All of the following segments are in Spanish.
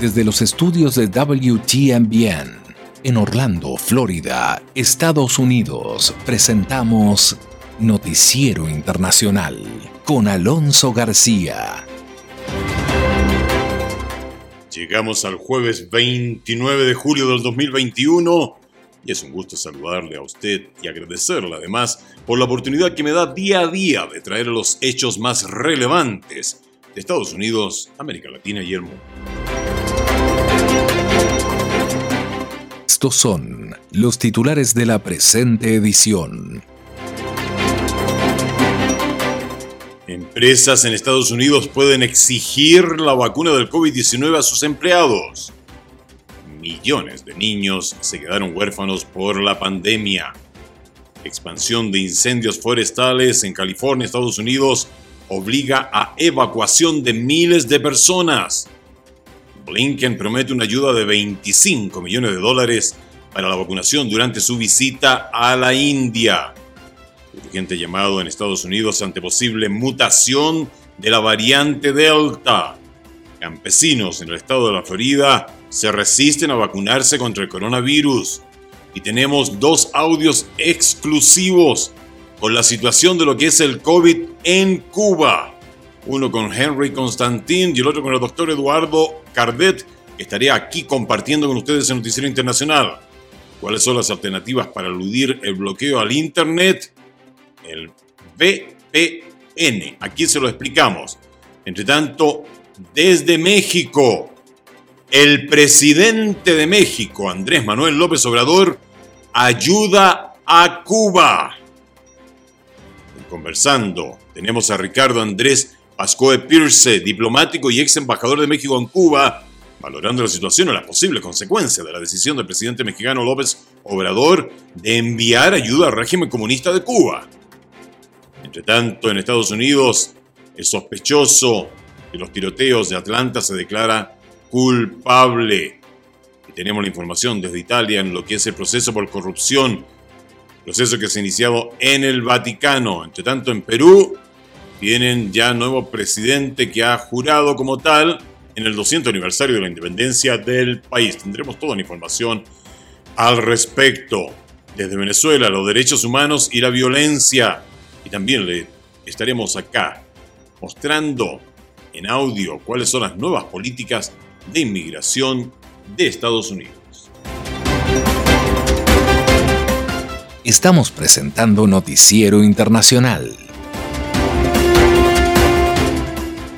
Desde los estudios de WTMBN en Orlando, Florida, Estados Unidos, presentamos Noticiero Internacional con Alonso García. Llegamos al jueves 29 de julio del 2021 y es un gusto saludarle a usted y agradecerle además por la oportunidad que me da día a día de traer los hechos más relevantes de Estados Unidos, América Latina y el mundo. Estos son los titulares de la presente edición. Empresas en Estados Unidos pueden exigir la vacuna del COVID-19 a sus empleados. Millones de niños se quedaron huérfanos por la pandemia. Expansión de incendios forestales en California, Estados Unidos, obliga a evacuación de miles de personas. Blinken promete una ayuda de 25 millones de dólares para la vacunación durante su visita a la India. Urgente llamado en Estados Unidos ante posible mutación de la variante Delta. Campesinos en el estado de la Florida se resisten a vacunarse contra el coronavirus. Y tenemos dos audios exclusivos con la situación de lo que es el COVID en Cuba uno con Henry Constantin y el otro con el doctor Eduardo Cardet, que estaría aquí compartiendo con ustedes en Noticiero Internacional. ¿Cuáles son las alternativas para eludir el bloqueo al Internet? El VPN. Aquí se lo explicamos. Entre tanto, desde México, el presidente de México, Andrés Manuel López Obrador, ayuda a Cuba. Conversando, tenemos a Ricardo Andrés Pascoe Pierce, diplomático y ex embajador de México en Cuba, valorando la situación y las posibles consecuencias de la decisión del presidente mexicano López Obrador de enviar ayuda al régimen comunista de Cuba. Entre tanto, en Estados Unidos, el sospechoso de los tiroteos de Atlanta se declara culpable. Y tenemos la información desde Italia en lo que es el proceso por corrupción, proceso que se ha iniciado en el Vaticano. Entre tanto, en Perú, tienen ya nuevo presidente que ha jurado como tal en el 200 aniversario de la independencia del país. Tendremos toda la información al respecto. Desde Venezuela, los derechos humanos y la violencia. Y también le estaremos acá mostrando en audio cuáles son las nuevas políticas de inmigración de Estados Unidos. Estamos presentando Noticiero Internacional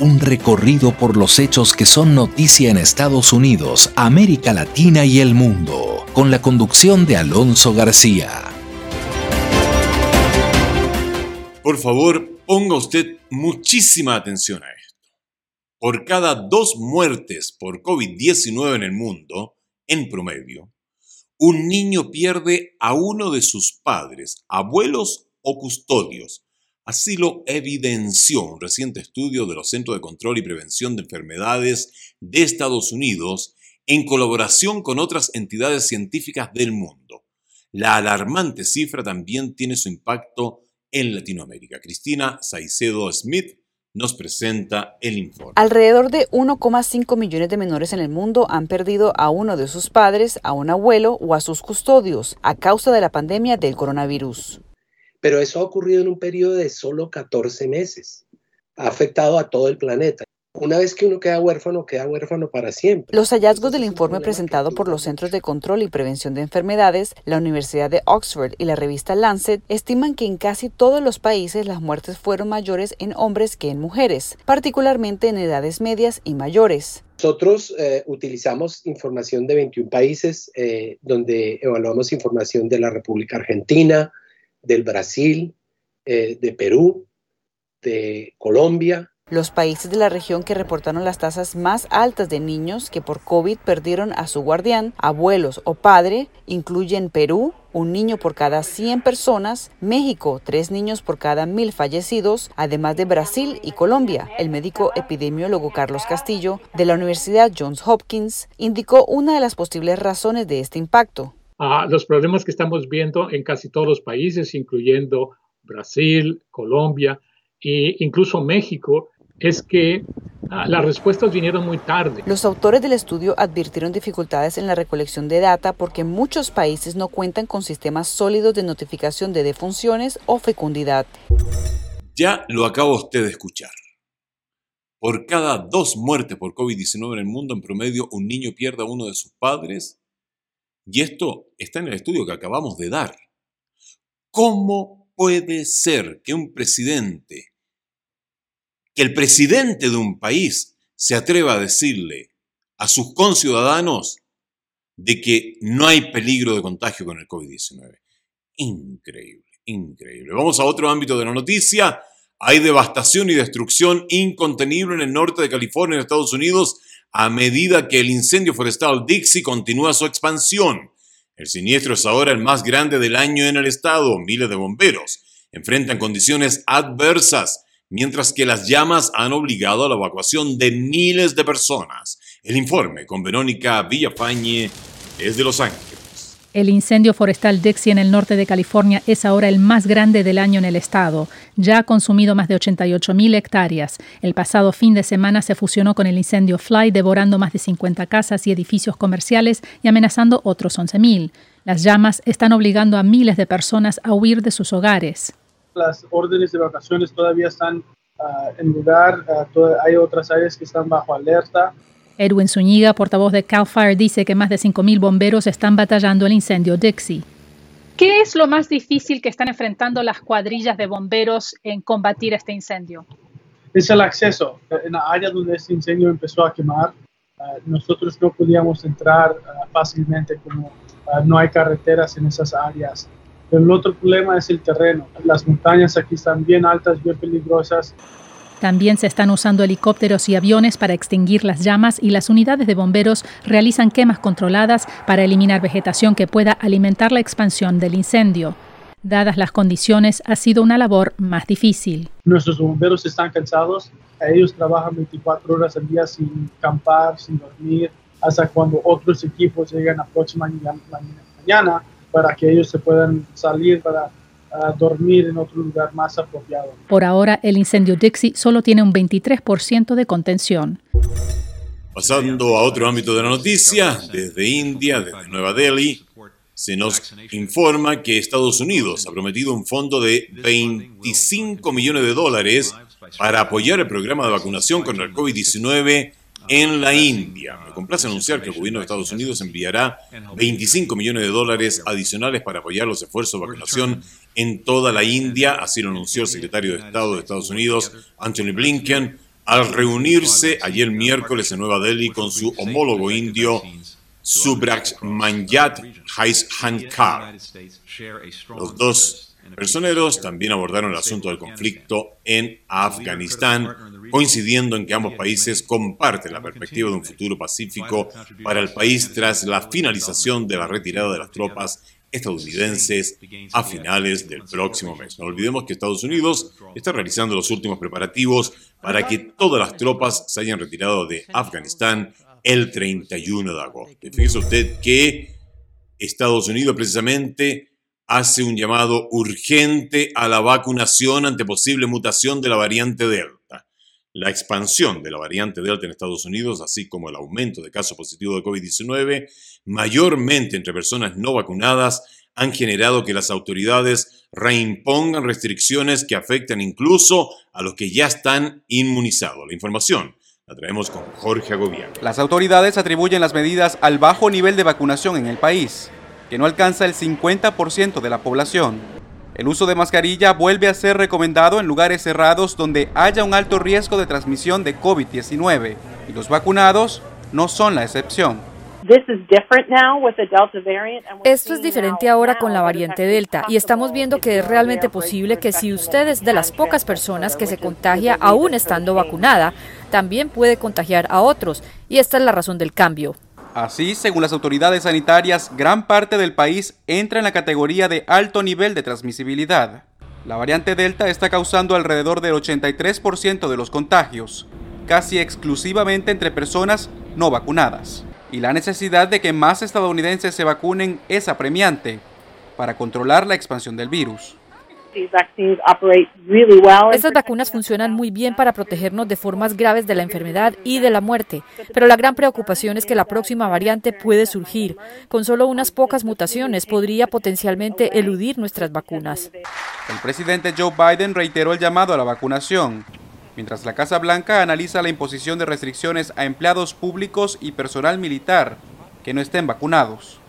un recorrido por los hechos que son noticia en Estados Unidos, América Latina y el mundo, con la conducción de Alonso García. Por favor, ponga usted muchísima atención a esto. Por cada dos muertes por COVID-19 en el mundo, en promedio, un niño pierde a uno de sus padres, abuelos o custodios Así lo evidenció un reciente estudio de los Centros de Control y Prevención de Enfermedades de Estados Unidos en colaboración con otras entidades científicas del mundo. La alarmante cifra también tiene su impacto en Latinoamérica. Cristina Saicedo Smith nos presenta el informe. Alrededor de 1,5 millones de menores en el mundo han perdido a uno de sus padres, a un abuelo o a sus custodios a causa de la pandemia del coronavirus pero eso ha ocurrido en un periodo de solo 14 meses. Ha afectado a todo el planeta. Una vez que uno queda huérfano, queda huérfano para siempre. Los hallazgos del informe presentado por los Centros de Control y Prevención de Enfermedades, la Universidad de Oxford y la revista Lancet estiman que en casi todos los países las muertes fueron mayores en hombres que en mujeres, particularmente en edades medias y mayores. Nosotros eh, utilizamos información de 21 países, eh, donde evaluamos información de la República Argentina, del Brasil, eh, de Perú, de Colombia. Los países de la región que reportaron las tasas más altas de niños que por COVID perdieron a su guardián, abuelos o padre incluyen Perú, un niño por cada 100 personas, México, tres niños por cada mil fallecidos, además de Brasil y Colombia. El médico epidemiólogo Carlos Castillo, de la Universidad Johns Hopkins, indicó una de las posibles razones de este impacto a los problemas que estamos viendo en casi todos los países, incluyendo Brasil, Colombia e incluso México, es que ah, las respuestas vinieron muy tarde. Los autores del estudio advirtieron dificultades en la recolección de data porque muchos países no cuentan con sistemas sólidos de notificación de defunciones o fecundidad. Ya lo acaba usted de escuchar. Por cada dos muertes por COVID-19 en el mundo, en promedio, un niño pierde a uno de sus padres. Y esto está en el estudio que acabamos de dar. ¿Cómo puede ser que un presidente, que el presidente de un país se atreva a decirle a sus conciudadanos de que no hay peligro de contagio con el COVID-19? Increíble, increíble. Vamos a otro ámbito de la noticia. Hay devastación y destrucción incontenible en el norte de California, en Estados Unidos, a medida que el incendio forestal Dixie continúa su expansión. El siniestro es ahora el más grande del año en el estado. Miles de bomberos enfrentan condiciones adversas, mientras que las llamas han obligado a la evacuación de miles de personas. El informe con Verónica Villafañe es de Los Ángeles. El incendio forestal Dixie en el norte de California es ahora el más grande del año en el estado. Ya ha consumido más de 88.000 hectáreas. El pasado fin de semana se fusionó con el incendio Fly, devorando más de 50 casas y edificios comerciales y amenazando otros 11.000. Las llamas están obligando a miles de personas a huir de sus hogares. Las órdenes de vacaciones todavía están ah, en lugar. Ah, hay otras áreas que están bajo alerta. Edwin Zúñiga, portavoz de CAL FIRE, dice que más de 5.000 bomberos están batallando el incendio Dixie. ¿Qué es lo más difícil que están enfrentando las cuadrillas de bomberos en combatir este incendio? Es el acceso. En la área donde este incendio empezó a quemar, eh, nosotros no podíamos entrar eh, fácilmente como eh, no hay carreteras en esas áreas. el otro problema es el terreno. Las montañas aquí están bien altas, bien peligrosas. También se están usando helicópteros y aviones para extinguir las llamas y las unidades de bomberos realizan quemas controladas para eliminar vegetación que pueda alimentar la expansión del incendio. Dadas las condiciones, ha sido una labor más difícil. Nuestros bomberos están cansados. Ellos trabajan 24 horas al día sin campar, sin dormir, hasta cuando otros equipos llegan la próxima mañana para que ellos se puedan salir para a dormir en otro lugar más apropiado. Por ahora, el incendio Dixie solo tiene un 23% de contención. Pasando a otro ámbito de la noticia, desde India, desde Nueva Delhi, se nos informa que Estados Unidos ha prometido un fondo de 25 millones de dólares para apoyar el programa de vacunación contra el COVID-19 en la India. Me complace anunciar que el gobierno de Estados Unidos enviará 25 millones de dólares adicionales para apoyar los esfuerzos de vacunación en toda la India, así lo anunció el secretario de Estado de Estados Unidos, Anthony Blinken, al reunirse ayer miércoles en Nueva Delhi con su homólogo indio, Subrahmanyat Hankar. Los dos personeros también abordaron el asunto del conflicto en Afganistán, coincidiendo en que ambos países comparten la perspectiva de un futuro pacífico para el país tras la finalización de la retirada de las tropas estadounidenses a finales del próximo mes. No olvidemos que Estados Unidos está realizando los últimos preparativos para que todas las tropas se hayan retirado de Afganistán el 31 de agosto. Fíjese usted que Estados Unidos precisamente hace un llamado urgente a la vacunación ante posible mutación de la variante Delta. La expansión de la variante Delta en Estados Unidos, así como el aumento de casos positivos de COVID-19, mayormente entre personas no vacunadas, han generado que las autoridades reimpongan restricciones que afectan incluso a los que ya están inmunizados. La información la traemos con Jorge Agobián. Las autoridades atribuyen las medidas al bajo nivel de vacunación en el país, que no alcanza el 50% de la población. El uso de mascarilla vuelve a ser recomendado en lugares cerrados donde haya un alto riesgo de transmisión de COVID-19 y los vacunados no son la excepción. Esto es diferente ahora con la variante Delta y estamos viendo que es realmente posible que si usted es de las pocas personas que se contagia aún estando vacunada, también puede contagiar a otros y esta es la razón del cambio. Así, según las autoridades sanitarias, gran parte del país entra en la categoría de alto nivel de transmisibilidad. La variante Delta está causando alrededor del 83% de los contagios, casi exclusivamente entre personas no vacunadas y la necesidad de que más estadounidenses se vacunen es apremiante para controlar la expansión del virus. Estas vacunas funcionan muy bien para protegernos de formas graves de la enfermedad y de la muerte, pero la gran preocupación es que la próxima variante puede surgir. Con solo unas pocas mutaciones podría potencialmente eludir nuestras vacunas. El presidente Joe Biden reiteró el llamado a la vacunación, mientras la Casa Blanca analiza la imposición de restricciones a empleados públicos y personal militar que no estén vacunados.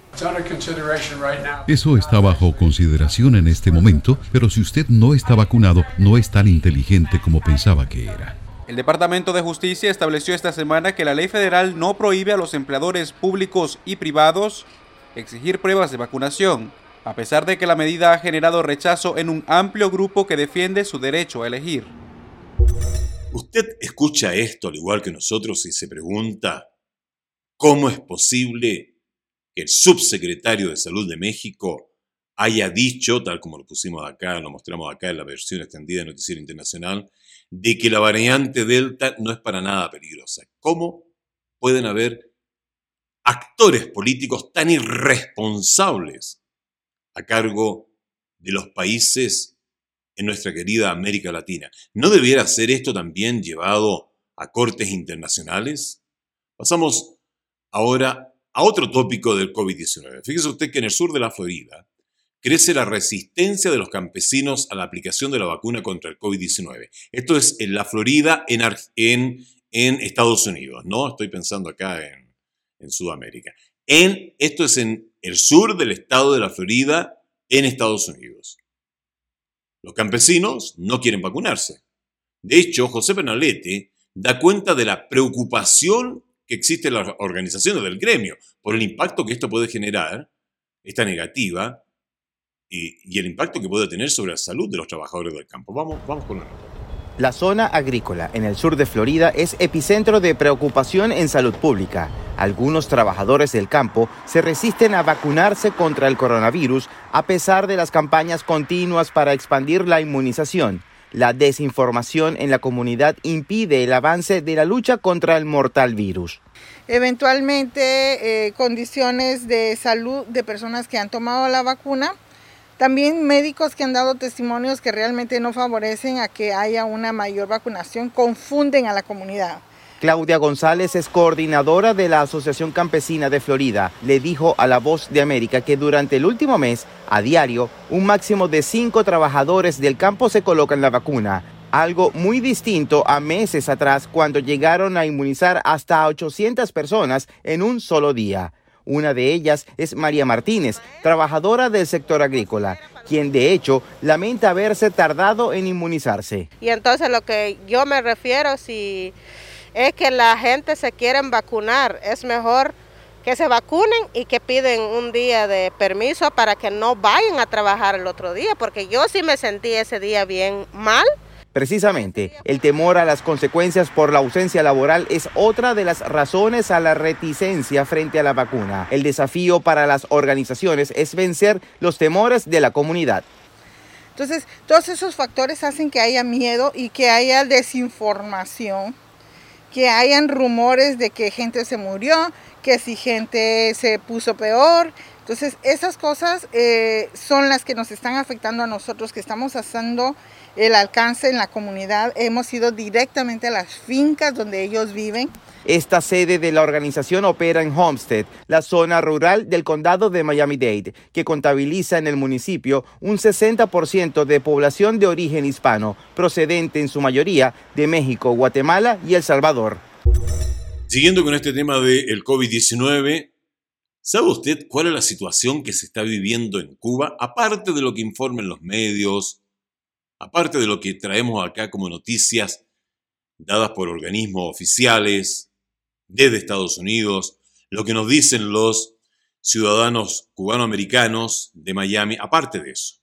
Eso está bajo consideración en este momento, pero si usted no está vacunado, no es tan inteligente como pensaba que era. El Departamento de Justicia estableció esta semana que la ley federal no prohíbe a los empleadores públicos y privados exigir pruebas de vacunación, a pesar de que la medida ha generado rechazo en un amplio grupo que defiende su derecho a elegir. Usted escucha esto al igual que nosotros y se pregunta, ¿cómo es posible que el subsecretario de Salud de México haya dicho, tal como lo pusimos acá, lo mostramos acá en la versión extendida de Noticiero Internacional, de que la variante Delta no es para nada peligrosa. ¿Cómo pueden haber actores políticos tan irresponsables a cargo de los países en nuestra querida América Latina? ¿No debiera ser esto también llevado a cortes internacionales? Pasamos ahora a otro tópico del COVID-19. Fíjese usted que en el sur de la Florida crece la resistencia de los campesinos a la aplicación de la vacuna contra el COVID-19. Esto es en la Florida, en, Estados Unidos, no estoy pensando acá en, en Sudamérica. En, esto es en el sur del estado de la Florida, en Estados Unidos. Los campesinos no quieren vacunarse. De hecho, José Penalete da cuenta de la preocupación que existe la organización del gremio, por el impacto que esto puede generar, esta negativa, y, el impacto que puede tener sobre la salud de los trabajadores del campo. Vamos, vamos con una La zona agrícola en el sur de Florida es epicentro de preocupación en salud pública. Algunos trabajadores del campo se resisten a vacunarse contra el coronavirus a pesar de las campañas continuas para expandir la inmunización. La desinformación en la comunidad impide el avance de la lucha contra el mortal virus. Eventualmente, eh, condiciones de salud de personas que han tomado la vacuna. También médicos que han dado testimonios que realmente no favorecen a que haya una mayor vacunación, confunden a la comunidad. Claudia González es coordinadora de la Asociación Campesina de Florida. Le dijo a La Voz de América que durante el último mes, a diario, un máximo de cinco trabajadores del campo se colocan la vacuna. Algo muy distinto a meses atrás cuando llegaron a inmunizar hasta 800 personas en un solo día. Una de ellas es María Martínez, trabajadora del sector agrícola, quien de hecho lamenta haberse tardado en inmunizarse. Y entonces lo que yo me refiero, si es que la gente se quiere vacunar. Es mejor que se vacunen y que piden un día de permiso para que no vayan a trabajar el otro día, porque yo sí me sentí ese día bien mal. Precisamente, el temor a las consecuencias por la ausencia laboral es otra de las razones a la reticencia frente a la vacuna. El desafío para las organizaciones es vencer los temores de la comunidad. Entonces, todos esos factores hacen que haya miedo y que haya desinformación que hayan rumores de que gente se murió, que si gente se puso peor. Entonces, esas cosas eh, son las que nos están afectando a nosotros, que estamos haciendo el alcance en la comunidad. Hemos ido directamente a las fincas donde ellos viven esta sede de la organización opera en Homestead, la zona rural del condado de Miami-Dade, que contabiliza en el municipio un 60% de población de origen hispano, procedente en su mayoría de México, Guatemala y El Salvador. Siguiendo con este tema del COVID-19, ¿sabe usted cuál es la situación que se está viviendo en Cuba? Aparte de lo que informan los medios, aparte de lo que traemos acá como noticias dadas por organismos oficiales, desde Estados Unidos, lo que nos dicen los ciudadanos cubanoamericanos de Miami, aparte de eso.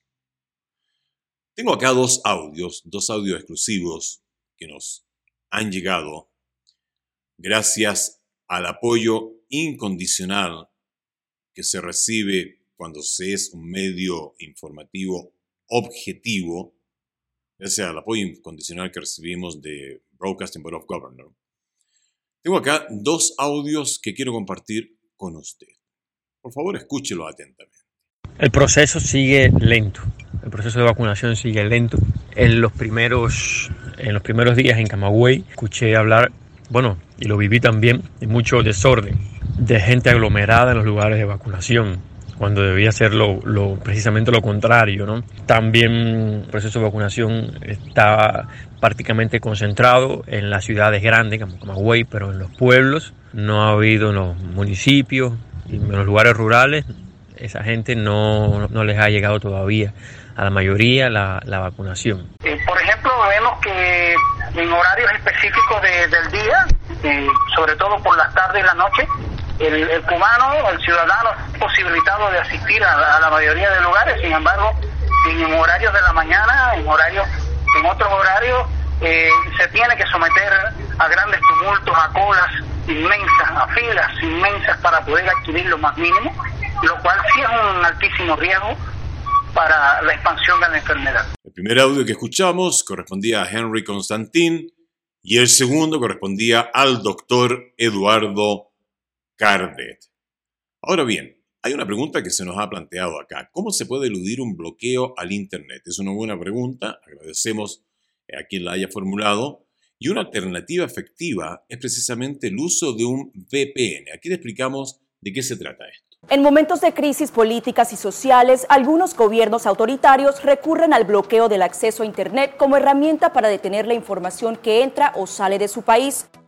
Tengo acá dos audios, dos audios exclusivos que nos han llegado gracias al apoyo incondicional que se recibe cuando se es un medio informativo objetivo, gracias al apoyo incondicional que recibimos de Broadcasting Board of Governors tengo acá dos audios que quiero compartir con usted. Por favor, escúchelo atentamente. El proceso sigue lento. el proceso de vacunación sigue lento. En los primeros, en los primeros días en Camagüey escuché hablar, bueno, y lo viví también, de mucho desorden, de gente aglomerada en los lugares de vacunación cuando debía ser lo, precisamente lo contrario. ¿no? También el proceso de vacunación está prácticamente concentrado en las ciudades grandes, como Camagüey, pero en los pueblos no ha habido en los municipios y en los lugares rurales, esa gente no, no les ha llegado todavía a la mayoría la, la vacunación. Eh, por ejemplo, vemos que en horarios específicos del día, eh, sobre todo por las tardes y la noche, el, cubano, el ciudadano, posibilitado de asistir a, la mayoría de lugares, sin embargo, en horarios de la mañana, en horarios, en otros horarios, eh, se tiene que someter a grandes tumultos, a colas inmensas, a filas inmensas para poder adquirir lo más mínimo, lo cual sí es un altísimo riesgo para la expansión de la enfermedad. El primer audio que escuchamos correspondía a Henry Constantin y el segundo correspondía al doctor Eduardo Cardet. Ahora bien, hay una pregunta que se nos ha planteado acá. ¿Cómo se puede eludir un bloqueo al Internet? Es una buena pregunta, agradecemos a quien la haya formulado. Y una alternativa efectiva es precisamente el uso de un VPN. Aquí le explicamos de qué se trata esto. En momentos de crisis políticas y sociales, algunos gobiernos autoritarios recurren al bloqueo del acceso a Internet como herramienta para detener la información que entra o sale de su país.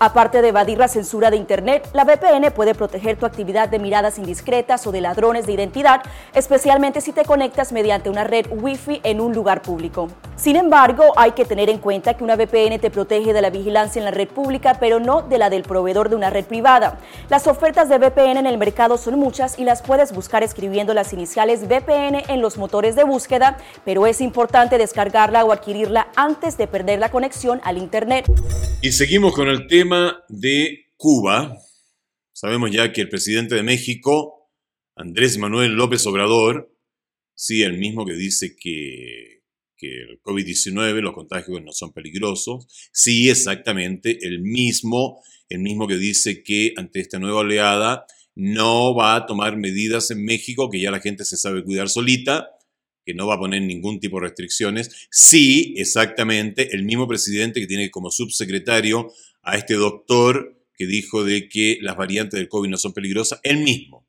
Aparte de evadir la censura de Internet, la VPN puede proteger tu actividad de miradas indiscretas o de ladrones de identidad, especialmente si te conectas mediante una red Wi-Fi en un lugar público. Sin embargo, hay que tener en cuenta que una VPN te protege de la vigilancia en la red pública, pero no de la del proveedor de una red privada. Las ofertas de VPN en el mercado son muchas y las puedes buscar escribiendo las iniciales VPN en los motores de búsqueda, pero es importante descargarla o adquirirla antes de perder la conexión al Internet. Y seguimos con el tema de Cuba, sabemos ya que el presidente de México, Andrés Manuel López Obrador, sí, el mismo que dice que, que el COVID-19, los contagios no son peligrosos, sí, exactamente, el mismo, el mismo que dice que ante esta nueva oleada no va a tomar medidas en México, que ya la gente se sabe cuidar solita, que no va a poner ningún tipo de restricciones. Sí, exactamente, el mismo presidente que tiene como subsecretario a este doctor que dijo de que las variantes del COVID no son peligrosas, él mismo.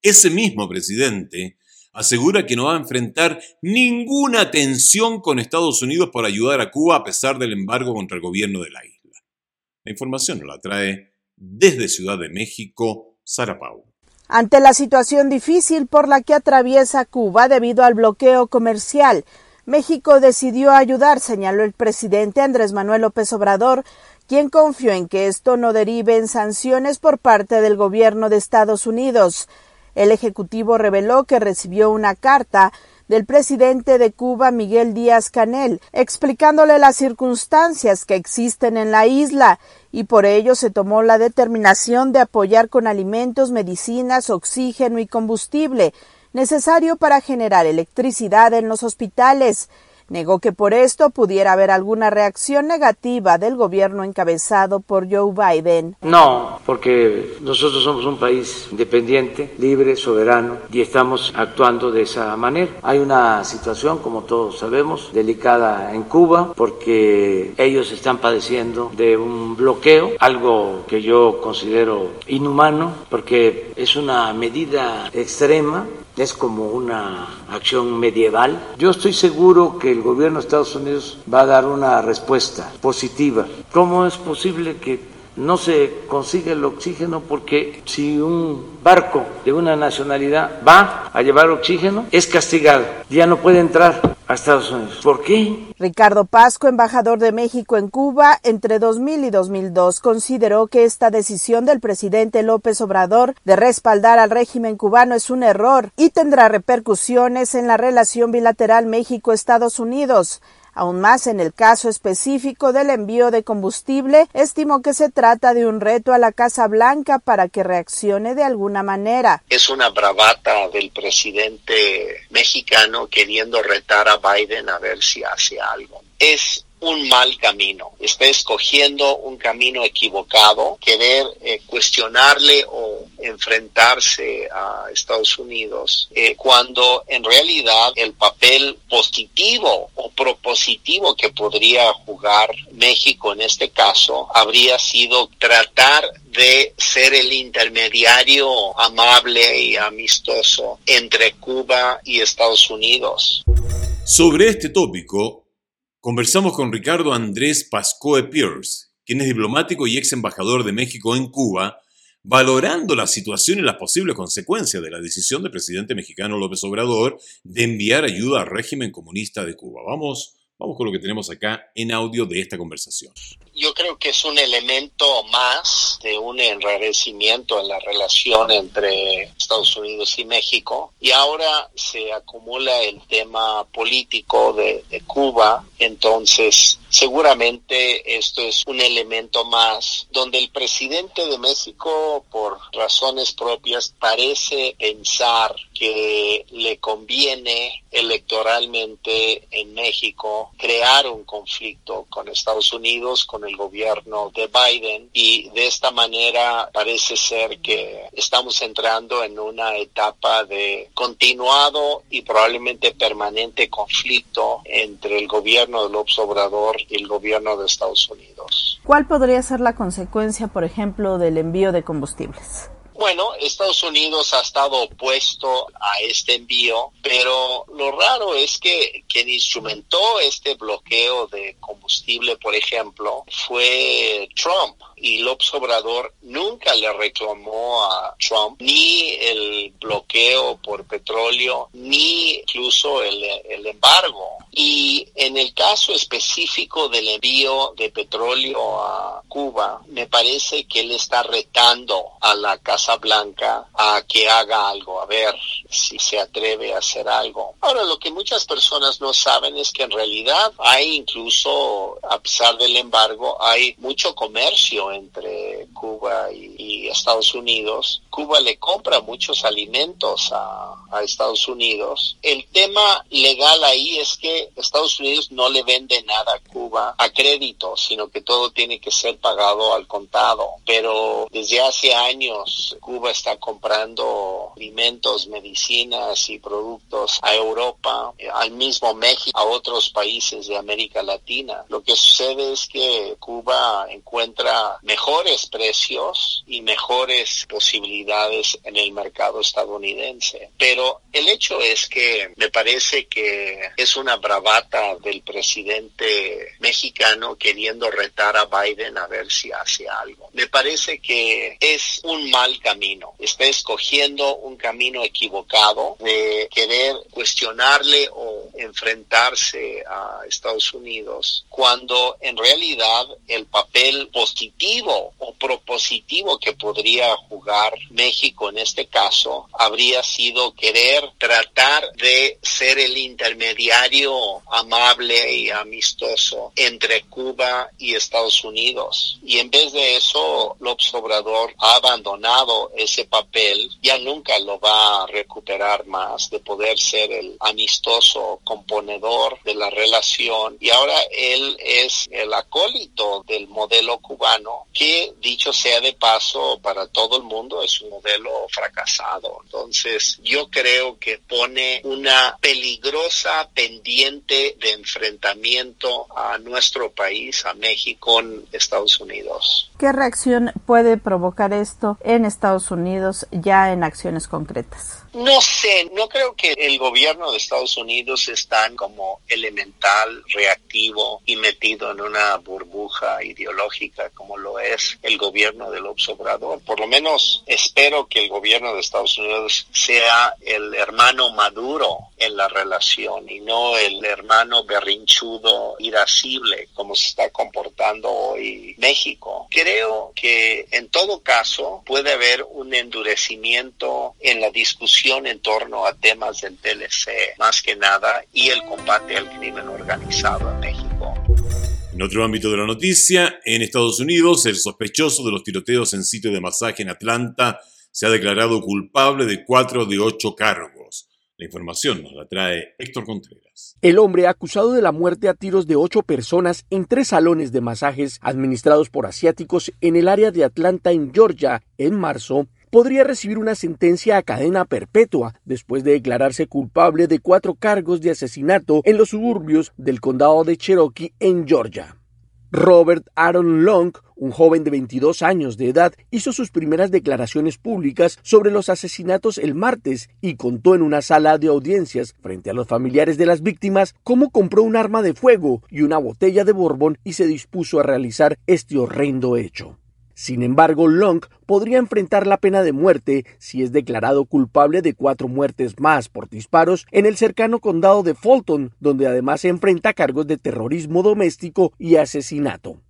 Ese mismo presidente asegura que no va a enfrentar ninguna tensión con Estados Unidos por ayudar a Cuba a pesar del embargo contra el gobierno de la isla. La información nos la trae desde Ciudad de México, Sara Pau. Ante la situación difícil por la que atraviesa Cuba debido al bloqueo comercial, México decidió ayudar, señaló el presidente Andrés Manuel López Obrador, quien confió en que esto no derive en sanciones por parte del gobierno de Estados Unidos. El Ejecutivo reveló que recibió una carta del presidente de Cuba, Miguel Díaz Canel, explicándole las circunstancias que existen en la isla y por ello se tomó la determinación de apoyar con alimentos, medicinas, oxígeno y combustible necesario para generar electricidad en los hospitales. Negó que por esto pudiera haber alguna reacción negativa del gobierno encabezado por Joe Biden. No, porque nosotros somos un país independiente, libre, soberano y estamos actuando de esa manera. Hay una situación, como todos sabemos, delicada en Cuba porque ellos están padeciendo de un bloqueo, algo que yo considero inhumano porque es una medida extrema es como una acción medieval. Yo estoy seguro que el gobierno de Estados Unidos va a dar una respuesta positiva. ¿Cómo es posible que no se consigue el oxígeno? Porque si un barco de una nacionalidad va a llevar oxígeno, es castigado, ya no puede entrar Estados Unidos. ¿Por qué? Ricardo Pasco, embajador de México en Cuba, entre 2000 y 2002, consideró que esta decisión del presidente López Obrador de respaldar al régimen cubano es un error y tendrá repercusiones en la relación bilateral México-Estados Unidos. Aún más en el caso específico del envío de combustible, estimó que se trata de un reto a la Casa Blanca para que reaccione de alguna manera. Es una bravata del presidente mexicano queriendo retar a Biden a ver si hace algo. Es un mal camino, está escogiendo un camino equivocado, querer eh, cuestionarle o enfrentarse a Estados Unidos, eh, cuando en realidad el papel positivo o propositivo que podría jugar México en este caso habría sido tratar de ser el intermediario amable y amistoso entre Cuba y Estados Unidos. Sobre este tópico, Conversamos con Ricardo Andrés Pascoe Pierce, quien es diplomático y ex embajador de México en Cuba, valorando la situación y las posibles consecuencias de la decisión del presidente mexicano López Obrador de enviar ayuda al régimen comunista de Cuba. Vamos, vamos con lo que tenemos acá en audio de esta conversación yo creo que es un elemento más de un enrarecimiento en la relación entre Estados Unidos y México. Y ahora se acumula el tema político de, Cuba. Entonces, seguramente esto es un elemento más donde el presidente de México, por razones propias, parece pensar que le conviene electoralmente en México crear un conflicto con Estados Unidos, con el gobierno de Biden y de esta manera parece ser que estamos entrando en una etapa de continuado y probablemente permanente conflicto entre el gobierno del Obrador y el gobierno de Estados Unidos. ¿Cuál podría ser la consecuencia, por ejemplo, del envío de combustibles? Bueno, Estados Unidos ha estado opuesto a este envío, pero lo raro es que quien instrumentó este bloqueo de combustible, por ejemplo, fue Trump y López Obrador nunca le reclamó a Trump ni el bloqueo por petróleo ni incluso el, el, embargo. Y en el caso específico del envío de petróleo a Cuba, me parece que él está retando a la Casa Blanca a que haga algo, a ver si se atreve a hacer algo. Ahora, lo que muchas personas no saben es que en realidad hay incluso, a pesar del embargo, hay mucho comercio entre Cuba y, Estados Unidos. Cuba le compra muchos alimentos a, a, Estados Unidos. El tema legal ahí es que Estados Unidos no le vende nada a Cuba a crédito, sino que todo tiene que ser pagado al contado. Pero desde hace años Cuba está comprando alimentos, medicinas y productos a Europa, al mismo México, a otros países de América Latina. Lo que sucede es que Cuba encuentra mejores precios y mejores posibilidades en el mercado estadounidense. Pero el hecho es que me parece que es una bravata del presidente mexicano queriendo retar a Biden a ver si hace algo. Me parece que es un mal camino. Está escogiendo un camino equivocado de querer cuestionarle o enfrentarse a Estados Unidos cuando en realidad el papel positivo o propositivo que podría jugar México en este caso habría sido querer tratar de ser el intermediario amable y amistoso entre Cuba y Estados Unidos. Y en vez de eso, López Obrador ha abandonado ese papel, ya nunca lo va a recuperar más de poder ser el amistoso componedor de la relación. Y ahora él es el acólito del modelo cubano, que dicho sea de paso, para todo el mundo es un modelo fracasado. Entonces, yo creo que pone una peligrosa pendiente de enfrentamiento a nuestro país, a México, con Estados Unidos. ¿Qué reacción puede provocar esto en Estados Unidos ya en acciones concretas? No sé, no creo que el gobierno de Estados Unidos es tan como elemental, reactivo y metido en una burbuja ideológica como lo es el gobierno del Obrador. Por lo menos espero que el gobierno de Estados Unidos sea el hermano maduro en la relación y no el hermano berrinchudo, irascible, como se está comportando hoy México. Creo que en todo caso puede haber un endurecimiento en la discusión en torno a temas del TLC, más que nada, y el combate al crimen organizado en México. En otro ámbito de la noticia, en Estados Unidos, el sospechoso de los tiroteos en sitio de masaje en Atlanta se ha declarado culpable de cuatro de ocho cargos. La información nos la trae Héctor Contreras. El hombre acusado de la muerte a tiros de ocho personas en tres salones de masajes administrados por asiáticos en el área de Atlanta, en Georgia, en marzo, podría recibir una sentencia a cadena perpetua después de declararse culpable de cuatro cargos de asesinato en los suburbios del condado de Cherokee en Georgia. Robert Aaron Long, un joven de 22 años de edad, hizo sus primeras declaraciones públicas sobre los asesinatos el martes y contó en una sala de audiencias frente a los familiares de las víctimas cómo compró un arma de fuego y una botella de bourbon y se dispuso a realizar este horrendo hecho. Sin embargo, Long podría enfrentar la pena de muerte si es declarado culpable de cuatro muertes más por disparos en el cercano condado de Fulton, donde además se enfrenta cargos de terrorismo doméstico y asesinato.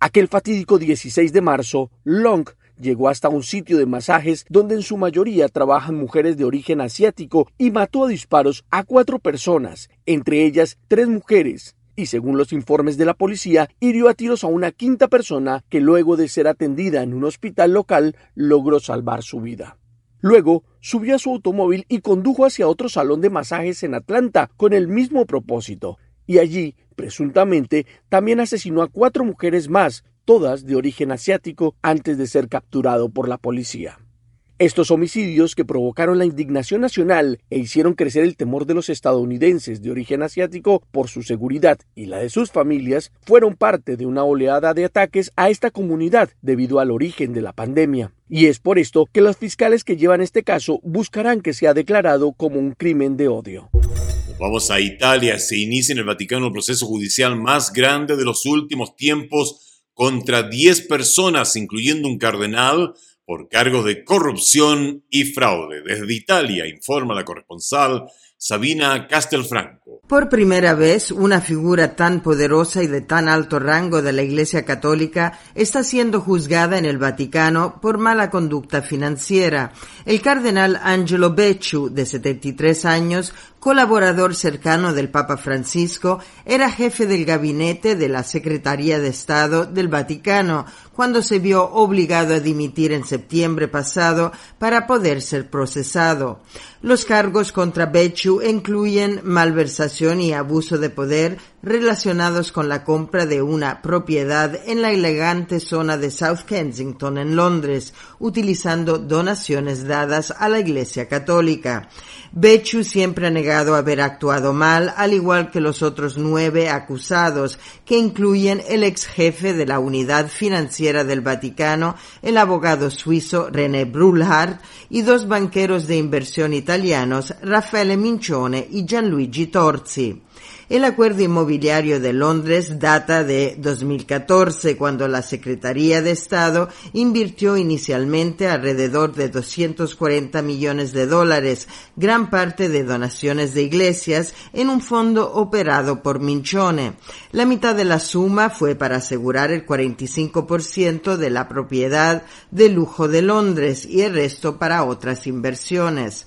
Aquel fatídico 16 de marzo, Long llegó hasta un sitio de masajes donde en su mayoría trabajan mujeres de origen asiático y mató a disparos a cuatro personas, entre ellas tres mujeres, y según los informes de la policía, hirió a tiros a una quinta persona que luego de ser atendida en un hospital local logró salvar su vida. Luego subió a su automóvil y condujo hacia otro salón de masajes en Atlanta con el mismo propósito, y allí, presuntamente, también asesinó a cuatro mujeres más, todas de origen asiático, antes de ser capturado por la policía. Estos homicidios que provocaron la indignación nacional e hicieron crecer el temor de los estadounidenses de origen asiático por su seguridad y la de sus familias fueron parte de una oleada de ataques a esta comunidad debido al origen de la pandemia. Y es por esto que los fiscales que llevan este caso buscarán que sea declarado como un crimen de odio. Vamos a Italia. Se inicia en el Vaticano el proceso judicial más grande de los últimos tiempos contra 10 personas, incluyendo un cardenal, por cargos de corrupción y fraude. Desde Italia, informa la corresponsal Sabina Castelfranco. Por primera vez, una figura tan poderosa y de tan alto rango de la Iglesia Católica está siendo juzgada en el Vaticano por mala conducta financiera. El cardenal Angelo Becciu, de 73 años, colaborador cercano del Papa Francisco, era jefe del gabinete de la Secretaría de Estado del Vaticano cuando se vio obligado a dimitir en septiembre pasado para poder ser procesado. Los cargos contra Becciu incluyen malversación y abuso de poder relacionados con la compra de una propiedad en la elegante zona de South Kensington en Londres, utilizando donaciones dadas a la Iglesia Católica. Becciu siempre ha negado haber actuado mal, al igual que los otros nueve acusados, que incluyen el ex jefe de la unidad financiera del Vaticano, el abogado suizo René Brulhart, y dos banqueros de inversión italianos, Raffaele Mincione y Gianluigi Torzi. El acuerdo inmobiliario de Londres data de 2014, cuando la Secretaría de Estado invirtió inicialmente alrededor de 240 millones de dólares, gran parte de donaciones de iglesias, en un fondo operado por Minchone. La mitad de la suma fue para asegurar el 45% de la propiedad de lujo de Londres y el resto para otras inversiones.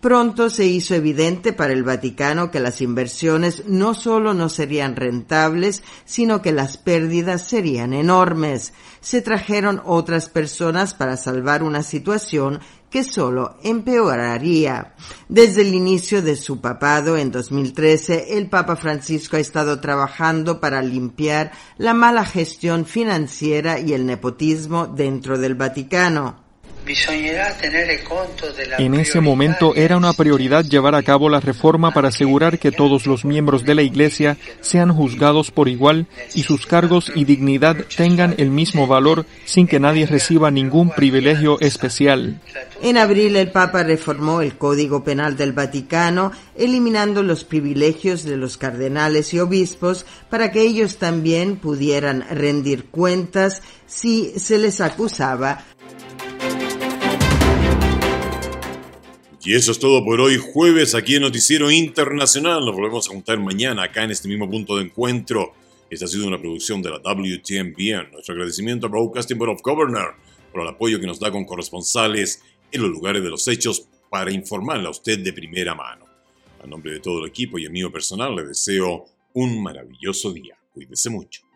Pronto se hizo evidente para el Vaticano que las inversiones no solo no serían rentables, sino que las pérdidas serían enormes. Se trajeron otras personas para salvar una situación que solo empeoraría. Desde el inicio de su papado en 2013, el Papa Francisco ha estado trabajando para limpiar la mala gestión financiera y el nepotismo dentro del Vaticano. En ese momento era una prioridad llevar a cabo la reforma para asegurar que todos los miembros de la Iglesia sean juzgados por igual y sus cargos y dignidad tengan el mismo valor sin que nadie reciba ningún privilegio especial. En abril el Papa reformó el Código Penal del Vaticano, eliminando los privilegios de los cardenales y obispos para que ellos también pudieran rendir cuentas si se les acusaba Y eso es todo por hoy, jueves, aquí en Noticiero Internacional. Nos volvemos a juntar mañana acá en este mismo punto de encuentro. Esta ha sido una producción de la WTMBN. Nuestro agradecimiento a Broadcasting Board of Governors por el apoyo que nos da con corresponsales en los lugares de los hechos para informarle a usted de primera mano. A nombre de todo el equipo y el mío personal, le deseo un maravilloso día. Cuídese mucho.